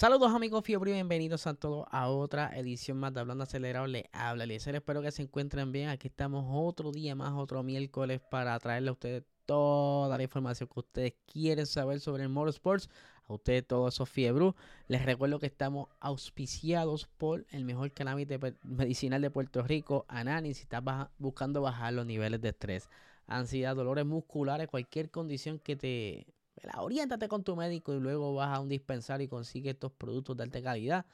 Saludos amigos Fiebre bienvenidos a todos a otra edición más de Hablando Acelerado. Les habla Eliezer, espero que se encuentren bien. Aquí estamos otro día más, otro miércoles para traerle a ustedes toda la información que ustedes quieren saber sobre el motorsports. A ustedes todos esos fiebre. Les recuerdo que estamos auspiciados por el mejor cannabis medicinal de Puerto Rico, Anani, si estás buscando bajar los niveles de estrés, ansiedad, dolores musculares, cualquier condición que te oriéntate con tu médico y luego vas a un dispensario y consigues estos productos de alta calidad.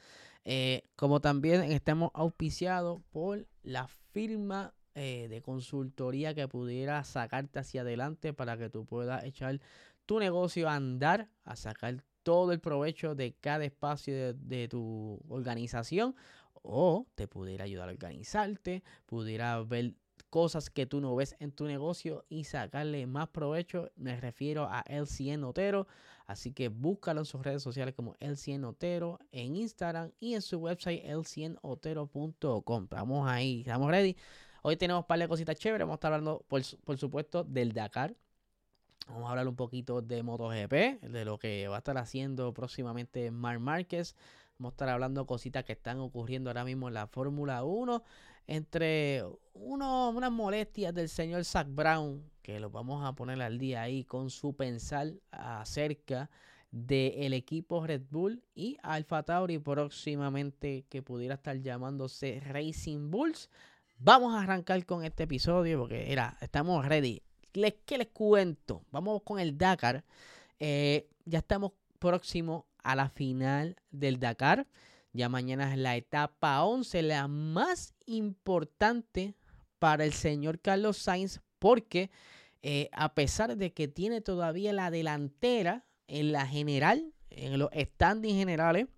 Eh, como también estamos auspiciados por la firma eh, de consultoría que pudiera sacarte hacia adelante para que tú puedas echar tu negocio a andar, a sacar todo el provecho de cada espacio de, de tu organización o te pudiera ayudar a organizarte, pudiera ver cosas que tú no ves en tu negocio y sacarle más provecho. Me refiero a LCN Otero. Así que búscalo en sus redes sociales como LCN Otero, en Instagram y en su website lcnotero.com. Estamos ahí, estamos ready. Hoy tenemos un par de cositas chéveres. Vamos a estar hablando, por, supuesto, del Dakar. Vamos a hablar un poquito de MotoGP, de lo que va a estar haciendo próximamente Marc Márquez. Vamos a estar hablando cositas que están ocurriendo ahora mismo en la Fórmula 1 entre unas molestias del señor Zach Brown, que lo vamos a poner al día ahí con su pensar acerca del equipo Red Bull y Alfa Tauri próximamente que pudiera estar llamándose Racing Bulls. Vamos a arrancar con este episodio porque era, estamos ready. Les, ¿Qué les cuento? Vamos con el Dakar. Eh, ya estamos próximos a la final del Dakar. Ya mañana es la etapa 11, la más importante para el señor Carlos Sainz, porque eh, a pesar de que tiene todavía la delantera en la general, en los standings generales,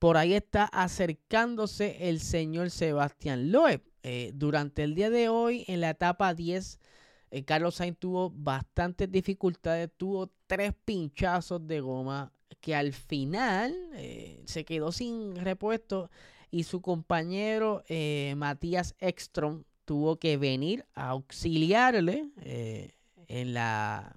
por ahí está acercándose el señor Sebastián Loeb. Eh, durante el día de hoy, en la etapa 10, eh, Carlos Sainz tuvo bastantes dificultades, tuvo tres pinchazos de goma que al final eh, se quedó sin repuesto y su compañero eh, Matías Ekstrom tuvo que venir a auxiliarle eh, en la,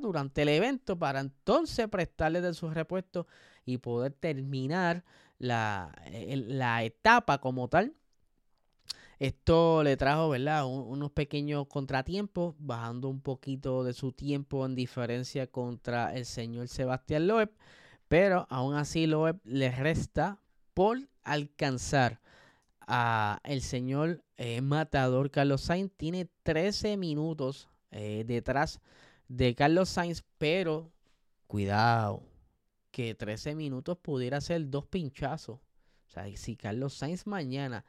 durante el evento para entonces prestarle de su repuesto y poder terminar la, la etapa como tal. Esto le trajo, ¿verdad? unos pequeños contratiempos, bajando un poquito de su tiempo en diferencia contra el señor Sebastián Loeb. Pero aún así Loeb le resta por alcanzar a el señor eh, matador Carlos Sainz. Tiene 13 minutos eh, detrás de Carlos Sainz, pero cuidado, que 13 minutos pudiera ser dos pinchazos. O sea, si Carlos Sainz mañana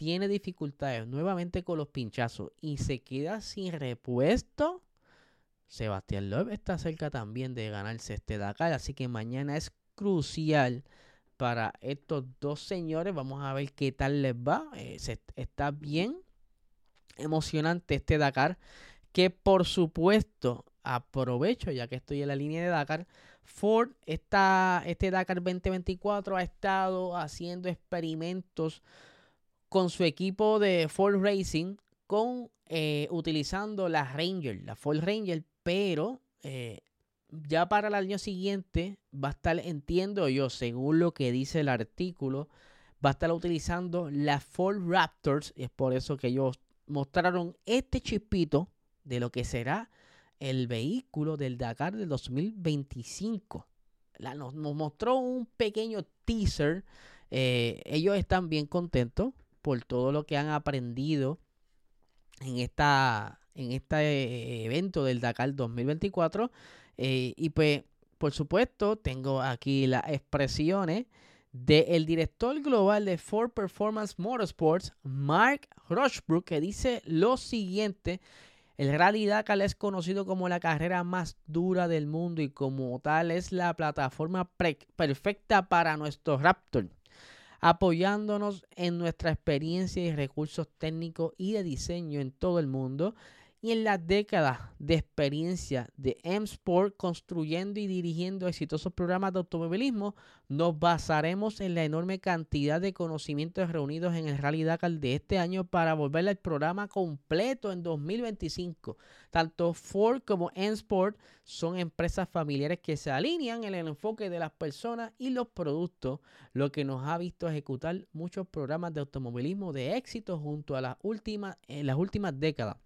tiene dificultades nuevamente con los pinchazos y se queda sin repuesto, Sebastián Loeb está cerca también de ganarse este Dakar. Así que mañana es crucial para estos dos señores. Vamos a ver qué tal les va. Eh, está bien emocionante este Dakar. Que por supuesto aprovecho, ya que estoy en la línea de Dakar. Ford, está, este Dakar 2024 ha estado haciendo experimentos con su equipo de Ford Racing con eh, utilizando la Ranger, la Ford Ranger, pero eh, ya para el año siguiente va a estar, entiendo yo, según lo que dice el artículo, va a estar utilizando la Ford Raptors. Y es por eso que ellos mostraron este chispito de lo que será el vehículo del Dakar del 2025. nos, mostró un pequeño teaser. Eh, ellos están bien contentos por todo lo que han aprendido en, esta, en este evento del Dakar 2024. Eh, y pues, por supuesto, tengo aquí las expresiones del director global de Ford Performance Motorsports, Mark Rochbrook, que dice lo siguiente. El Rally Dakar es conocido como la carrera más dura del mundo y como tal es la plataforma perfecta para nuestro Raptor, apoyándonos en nuestra experiencia y recursos técnicos y de diseño en todo el mundo y en las décadas de experiencia de M-Sport construyendo y dirigiendo exitosos programas de automovilismo, nos basaremos en la enorme cantidad de conocimientos reunidos en el Rally Dakar de este año para volver al programa completo en 2025. Tanto Ford como M-Sport son empresas familiares que se alinean en el enfoque de las personas y los productos, lo que nos ha visto ejecutar muchos programas de automovilismo de éxito junto a las últimas, en las últimas décadas.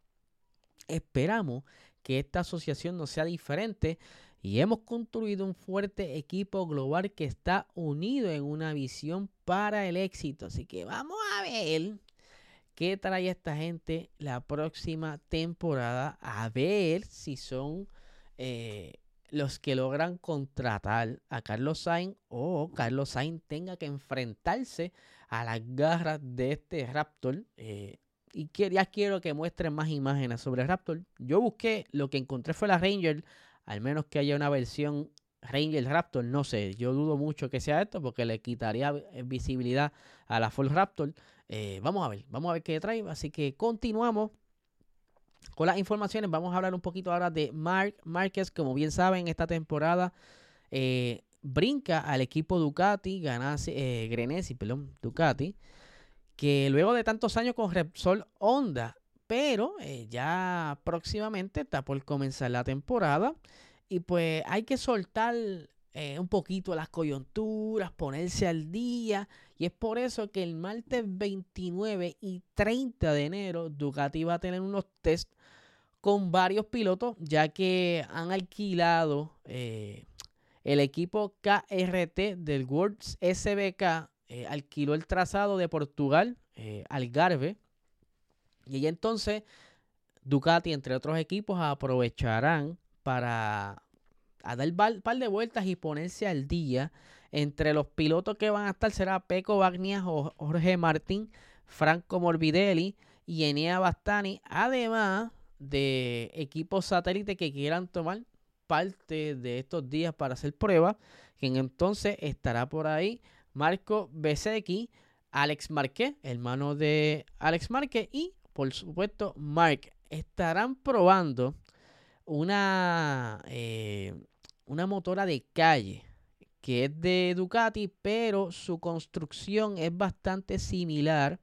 Esperamos que esta asociación no sea diferente y hemos construido un fuerte equipo global que está unido en una visión para el éxito. Así que vamos a ver qué trae esta gente la próxima temporada. A ver si son eh, los que logran contratar a Carlos Sainz o Carlos Sainz tenga que enfrentarse a las garras de este Raptor. Eh, y ya quiero que muestren más imágenes sobre Raptor. Yo busqué, lo que encontré fue la Ranger, al menos que haya una versión Ranger Raptor, no sé, yo dudo mucho que sea esto porque le quitaría visibilidad a la Ford Raptor. Eh, vamos a ver, vamos a ver qué trae. Así que continuamos con las informaciones. Vamos a hablar un poquito ahora de Mark Márquez. Como bien saben, esta temporada eh, brinca al equipo Ducati, ganase, eh, Grenesi, perdón, Ducati que luego de tantos años con Repsol Honda, pero eh, ya próximamente está por comenzar la temporada y pues hay que soltar eh, un poquito las coyunturas, ponerse al día y es por eso que el martes 29 y 30 de enero Ducati va a tener unos test con varios pilotos ya que han alquilado eh, el equipo KRT del World SBK eh, alquiló el trazado de Portugal, eh, Algarve, y entonces Ducati, entre otros equipos, aprovecharán para dar un par de vueltas y ponerse al día. Entre los pilotos que van a estar será Peco Bagnia, Jorge Martín, Franco Morbidelli y Enea Bastani, además de equipos satélites que quieran tomar parte de estos días para hacer pruebas, quien entonces estará por ahí Marco Besecki, Alex Marquez, hermano de Alex Marquez, y por supuesto Mark. Estarán probando una, eh, una motora de calle que es de Ducati, pero su construcción es bastante similar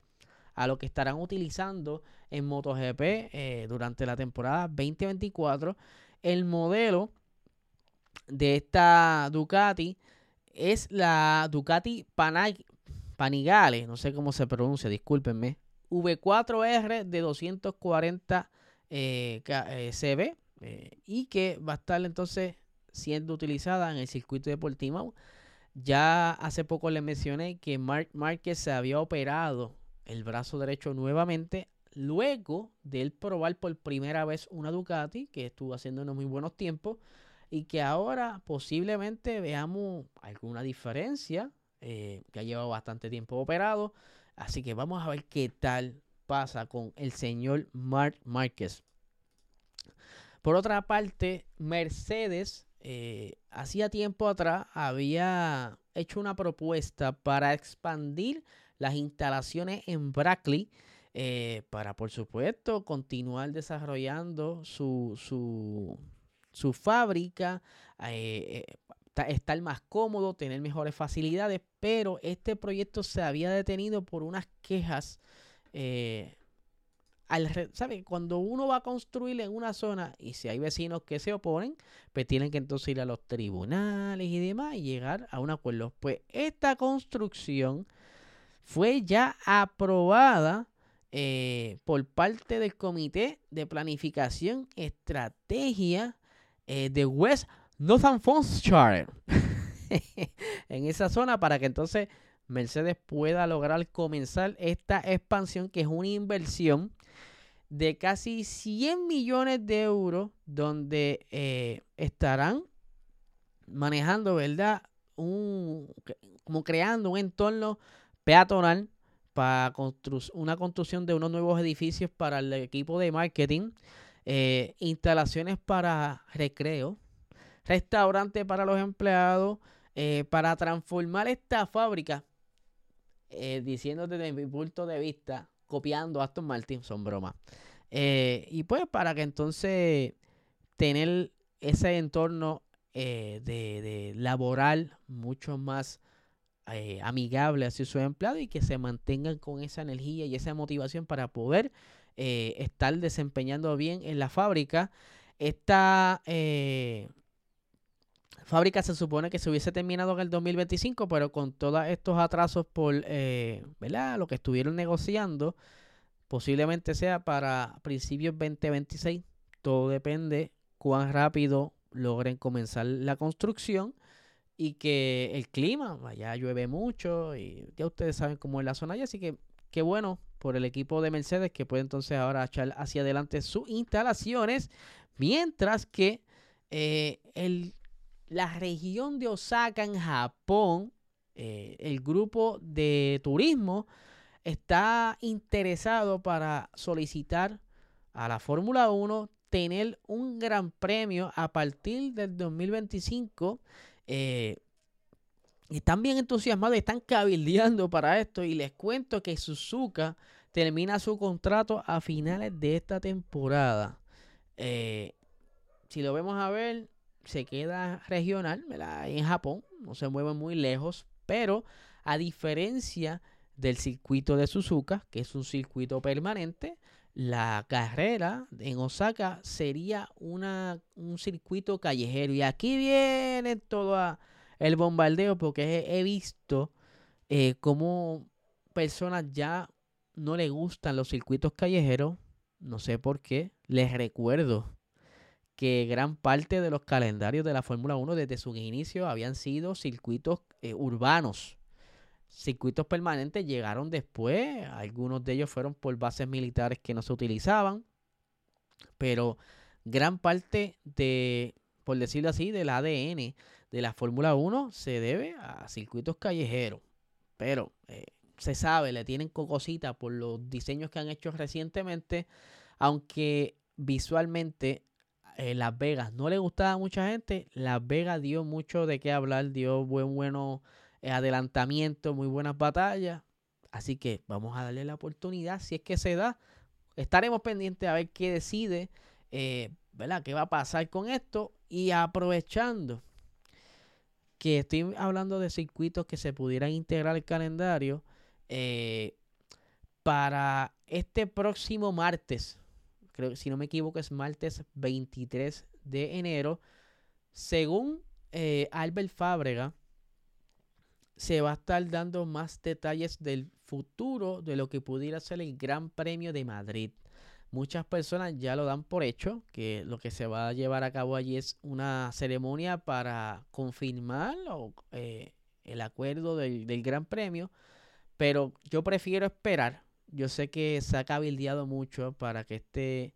a lo que estarán utilizando en MotoGP eh, durante la temporada 2024. El modelo de esta Ducati es la Ducati Panigale, no sé cómo se pronuncia, discúlpenme. V4R de 240 eh, eh, CB eh, y que va a estar entonces siendo utilizada en el circuito de Portimao. Ya hace poco le mencioné que Mark Márquez se había operado el brazo derecho nuevamente luego de él probar por primera vez una Ducati que estuvo haciendo unos muy buenos tiempos y que ahora posiblemente veamos alguna diferencia, eh, que ha llevado bastante tiempo operado. Así que vamos a ver qué tal pasa con el señor Mark Márquez. Por otra parte, Mercedes eh, hacía tiempo atrás había hecho una propuesta para expandir las instalaciones en Brackley eh, para, por supuesto, continuar desarrollando su, su, su fábrica, eh, eh, estar más cómodo, tener mejores facilidades, pero este proyecto se había detenido por unas quejas. Eh, ¿sabe? Cuando uno va a construir en una zona y si hay vecinos que se oponen, pues tienen que entonces ir a los tribunales y demás y llegar a un acuerdo. Pues esta construcción fue ya aprobada por parte del Comité de Planificación Estrategia eh, de West Northamptonshire. en esa zona para que entonces Mercedes pueda lograr comenzar esta expansión que es una inversión de casi 100 millones de euros donde eh, estarán manejando, ¿verdad? Un, como creando un entorno peatonal para una construcción de unos nuevos edificios para el equipo de marketing eh, instalaciones para recreo, restaurantes para los empleados, eh, para transformar esta fábrica, eh, diciendo desde mi punto de vista, copiando a Aston Martin, son bromas. y pues para que entonces tener ese entorno de, de, laboral mucho más amigable hacia sus empleados y que se mantengan con esa energía y esa motivación para poder eh, estar desempeñando bien en la fábrica. Esta eh, fábrica se supone que se hubiese terminado en el 2025, pero con todos estos atrasos por eh, ¿verdad? lo que estuvieron negociando, posiblemente sea para principios 2026. Todo depende cuán rápido logren comenzar la construcción y que el clima, allá llueve mucho y ya ustedes saben cómo es la zona allá, así que qué bueno por el equipo de Mercedes que puede entonces ahora echar hacia adelante sus instalaciones, mientras que eh, el, la región de Osaka en Japón, eh, el grupo de turismo está interesado para solicitar a la Fórmula 1 tener un gran premio a partir del 2025. Eh, están bien entusiasmados, están cabildeando para esto y les cuento que Suzuka termina su contrato a finales de esta temporada. Eh, si lo vemos a ver, se queda regional en Japón, no se mueve muy lejos, pero a diferencia del circuito de Suzuka, que es un circuito permanente, la carrera en Osaka sería una, un circuito callejero. Y aquí viene todo el bombardeo porque he, visto eh, cómo personas ya no le gustan los circuitos callejeros. No sé por qué. Les recuerdo que gran parte de los calendarios de la Fórmula 1 desde su inicio habían sido circuitos eh, urbanos. Circuitos permanentes llegaron después. Algunos de ellos fueron por bases militares que no se utilizaban. Pero gran parte de, por decirlo así, del ADN de la Fórmula 1 se debe a circuitos callejeros. Pero eh, se sabe, le tienen cocosita por los diseños que han hecho recientemente, aunque visualmente eh, Las Vegas no le gustaba a mucha gente, Las Vegas dio mucho de qué hablar, dio buen bueno eh, adelantamiento, muy buenas batallas, así que vamos a darle la oportunidad, si es que se da, estaremos pendientes a ver qué decide, eh, ¿verdad? ¿Qué va a pasar con esto? Y aprovechando que estoy hablando de circuitos que se pudieran integrar al calendario, eh, para este próximo martes, creo que si no me equivoco es martes 23 de enero, según eh, Albert Fábrega, se va a estar dando más detalles del futuro de lo que pudiera ser el Gran Premio de Madrid. Muchas personas ya lo dan por hecho, que lo que se va a llevar a cabo allí es una ceremonia para confirmar eh, el acuerdo del, del Gran Premio pero yo prefiero esperar. Yo sé que se ha cabildeado mucho para que este,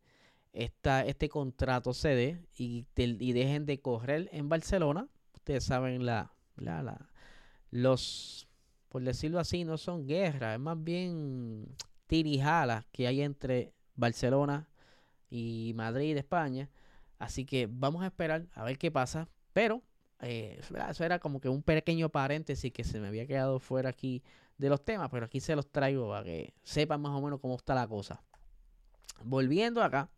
este contrato se dé y, y, dejen de correr en Barcelona. Ustedes saben la, la, los, por decirlo así, no son guerras, es más bien tirijalas que hay entre Barcelona y Madrid, España. Así que vamos a esperar a ver qué pasa. Pero eh, eso era como que un pequeño paréntesis que se me había quedado fuera aquí de los temas, pero aquí se los traigo para que sepan más o menos cómo está la cosa. Volviendo acá,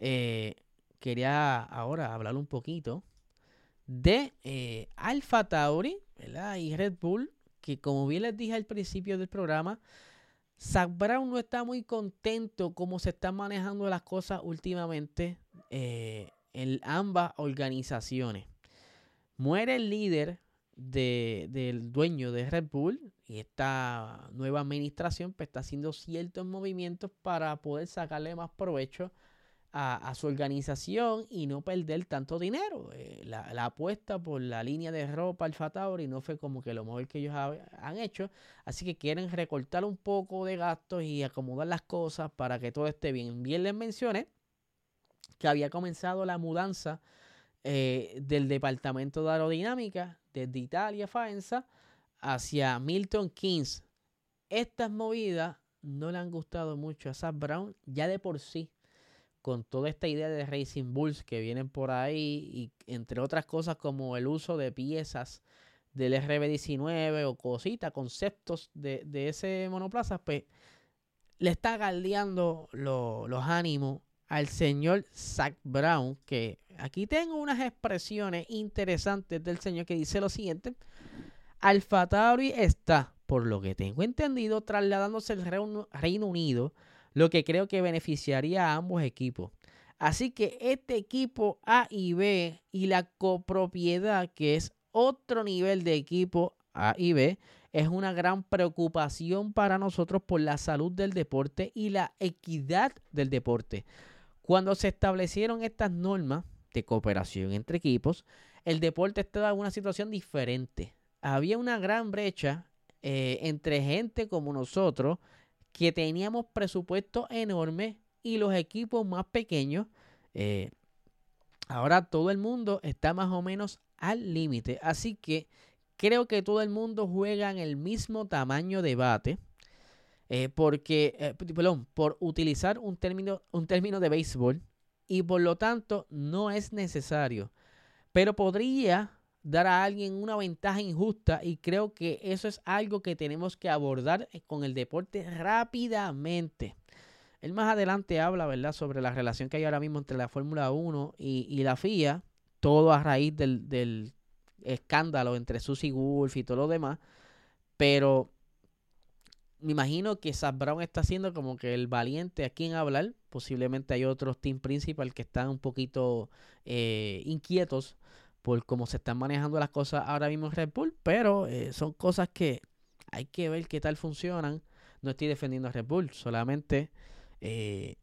eh, quería ahora hablar un poquito de eh, Alfa Tauri y Red Bull, que como bien les dije al principio del programa, Zach Brown no está muy contento cómo se están manejando las cosas últimamente eh, en ambas organizaciones. Muere el líder del dueño de Red Bull y esta nueva administración pues, está haciendo ciertos movimientos para poder sacarle más provecho a, su organización y no perder tanto dinero. Eh, la, apuesta por la línea de ropa Alfa Tauri no fue como que lo mejor que ellos han hecho, así que quieren recortar un poco de gastos y acomodar las cosas para que todo esté bien. Bien les mencioné que había comenzado la mudanza eh, del departamento de aerodinámica desde Italia, Faenza, hacia Milton Keynes. Estas movidas no le han gustado mucho a Sam Brown, ya de por sí, con toda esta idea de Racing Bulls que vienen por ahí y entre otras cosas como el uso de piezas del RB19 o cositas, conceptos de, ese monoplaza, pues le está galdeando los ánimos al señor Zach Brown, que aquí tengo unas expresiones interesantes del señor que dice lo siguiente. Alfa Tauri está, por lo que tengo entendido, trasladándose al Reino Unido, lo que creo que beneficiaría a ambos equipos. Así que este equipo A y B y la copropiedad, que es otro nivel de equipo A y B, es una gran preocupación para nosotros por la salud del deporte y la equidad del deporte. Cuando se establecieron estas normas de cooperación entre equipos, el deporte estaba en una situación diferente. Había una gran brecha eh, entre gente como nosotros que teníamos presupuestos enormes y los equipos más pequeños. Eh, ahora todo el mundo está más o menos al límite. Así que creo que todo el mundo juega en el mismo tamaño de bate. Eh, porque, eh, perdón, por utilizar un término, un término de béisbol y por lo tanto no es necesario. Pero podría dar a alguien una ventaja injusta y creo que eso es algo que tenemos que abordar eh, con el deporte rápidamente. Él más adelante habla, ¿verdad?, sobre la relación que hay ahora mismo entre la Fórmula 1 y, la FIA, todo a raíz del, del escándalo entre Susie Wolf y todo lo demás. Pero me imagino que Zach Brown está haciendo como que el valiente a quien hablar. Posiblemente hay otros team principal que están un poquito eh, inquietos por cómo se están manejando las cosas ahora mismo en Red Bull. Pero eh, son cosas que hay que ver qué tal funcionan. No estoy defendiendo a Red Bull, solamente eh,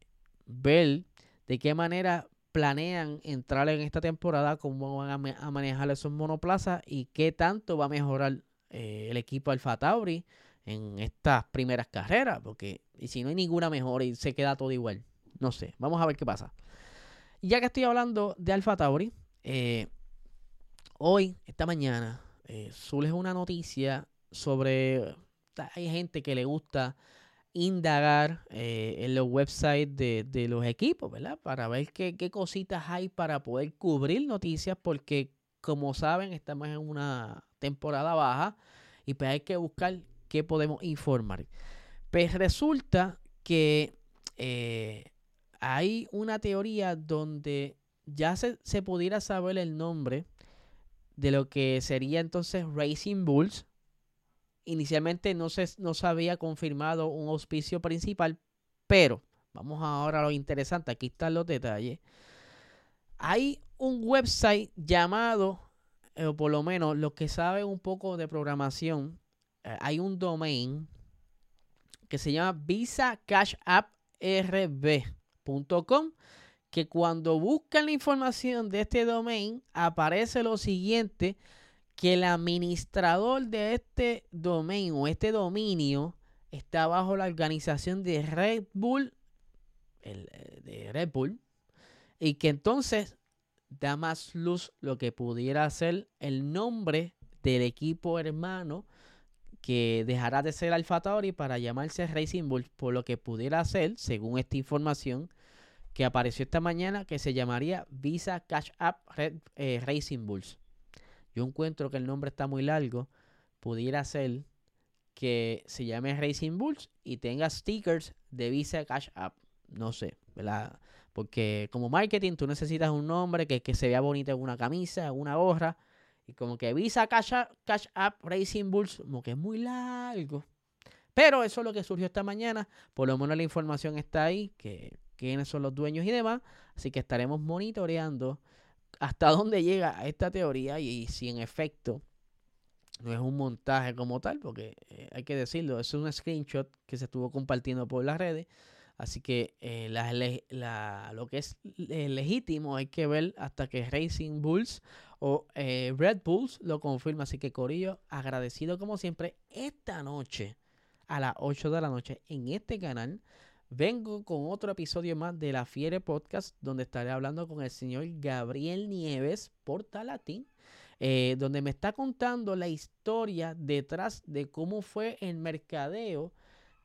ver de qué manera planean entrar en esta temporada, cómo van a, manejar esos monoplazas y qué tanto va a mejorar el equipo Alfa Tauri en estas primeras carreras, porque y si no hay ninguna mejora y se queda todo igual, no sé, vamos a ver qué pasa. ya que estoy hablando de Alfa Tauri, eh, hoy, esta mañana, eh, surge una noticia sobre, hay gente que le gusta indagar eh, en los websites de, los equipos, ¿verdad? Para ver qué, qué cositas hay para poder cubrir noticias, porque como saben, estamos en una temporada baja y pues hay que buscar ¿qué podemos informar? Pues resulta que eh, hay una teoría donde ya se, pudiera saber el nombre de lo que sería entonces Racing Bulls. Inicialmente no se, no se había confirmado un auspicio principal, pero vamos ahora a lo interesante. Aquí están los detalles. Hay un website llamado, o por lo menos los que saben un poco de programación, eh, hay un domain que se llama visacashaprb.com que cuando buscan la información de este domain aparece lo siguiente que el administrador de este domain o este dominio está bajo la organización de Red Bull eh, de Red Bull y que entonces da más luz lo que pudiera ser el nombre del equipo hermano que dejará de ser Alfa Tauri para llamarse Racing Bulls, por lo que pudiera ser, según esta información que apareció esta mañana, que se llamaría Visa Cash App eh, Racing Bulls. Yo encuentro que el nombre está muy largo, pudiera ser que se llame Racing Bulls y tenga stickers de Visa Cash App. No sé, ¿verdad? Porque como marketing tú necesitas un nombre que, que se vea bonito en una camisa, en una gorra y como que Visa Cash, Cash App Racing Bulls, como que es muy largo. Pero eso es lo que surgió esta mañana. Por lo menos la información está ahí, que quiénes son los dueños y demás. Así que estaremos monitoreando hasta dónde llega esta teoría y, si en efecto no es un montaje como tal, porque eh, hay que decirlo, es un screenshot que se estuvo compartiendo por las redes. Así que eh, lo que es eh, legítimo hay que ver hasta que Racing Bulls o Red Bulls lo confirma. Así que Corillo, agradecido como siempre esta noche a las 8 de la noche en este canal. Vengo con otro episodio más de La Fiere Podcast, donde estaré hablando con el señor Gabriel Nieves, Portalatín, eh, donde me está contando la historia detrás de cómo fue el mercadeo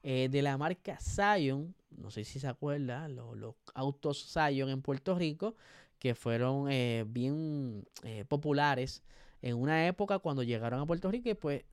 eh, de la marca Zion no sé si se acuerdan, los, autos Zion en Puerto Rico, que fueron eh, bien populares en una época cuando llegaron a Puerto Rico y pues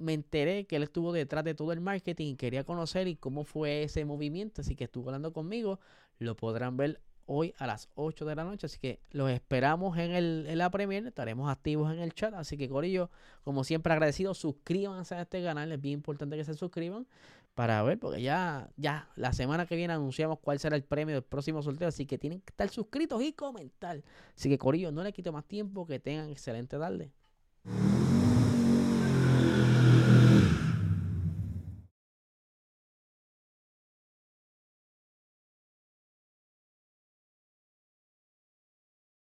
me enteré que él estuvo detrás de todo el marketing y quería conocer y cómo fue ese movimiento, así que estuvo hablando conmigo, lo podrán ver hoy a las 8 de la noche. Así que los esperamos en, el, en la Premier. Estaremos activos en el chat. Así que, Corillo, como siempre, agradecido. Suscríbanse a este canal. Es bien importante que se suscriban para ver, porque ya, ya la semana que viene anunciamos cuál será el premio del próximo sorteo. Así que tienen que estar suscritos y comentar. Así que, Corillo, no le quito más tiempo. Que tengan excelente tarde.